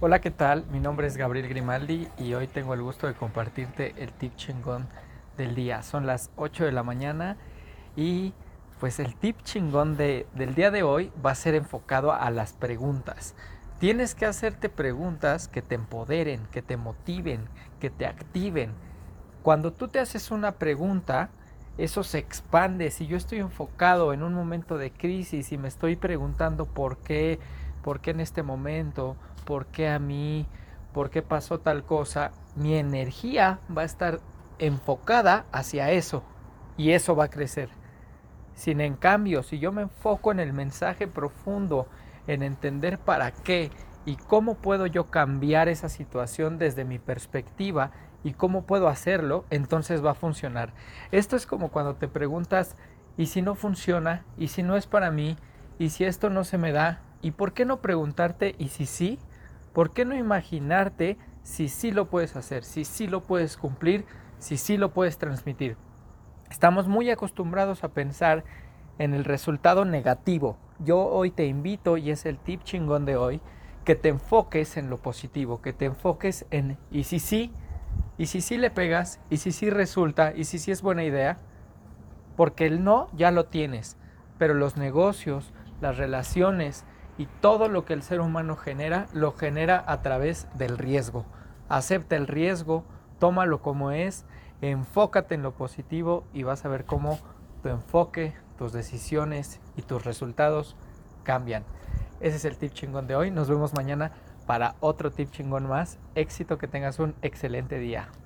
Hola, ¿qué tal? Mi nombre es Gabriel Grimaldi y hoy tengo el gusto de compartirte el tip chingón del día. Son las 8 de la mañana y pues el tip chingón de, del día de hoy va a ser enfocado a las preguntas. Tienes que hacerte preguntas que te empoderen, que te motiven, que te activen. Cuando tú te haces una pregunta, eso se expande. Si yo estoy enfocado en un momento de crisis y me estoy preguntando por qué, por qué en este momento, por qué a mí, por qué pasó tal cosa, mi energía va a estar enfocada hacia eso y eso va a crecer. Sin en cambio, si yo me enfoco en el mensaje profundo, en entender para qué y cómo puedo yo cambiar esa situación desde mi perspectiva y cómo puedo hacerlo, entonces va a funcionar. Esto es como cuando te preguntas, ¿y si no funciona? ¿Y si no es para mí? ¿Y si esto no se me da? ¿Y por qué no preguntarte, ¿y si sí? ¿Por qué no imaginarte si sí lo puedes hacer, si sí lo puedes cumplir, si sí lo puedes transmitir? Estamos muy acostumbrados a pensar en el resultado negativo. Yo hoy te invito, y es el tip chingón de hoy, que te enfoques en lo positivo, que te enfoques en y si sí, y si sí le pegas, y si sí resulta, y si sí es buena idea, porque el no ya lo tienes, pero los negocios, las relaciones, y todo lo que el ser humano genera lo genera a través del riesgo. Acepta el riesgo, tómalo como es, enfócate en lo positivo y vas a ver cómo tu enfoque, tus decisiones y tus resultados cambian. Ese es el tip chingón de hoy. Nos vemos mañana para otro tip chingón más. Éxito, que tengas un excelente día.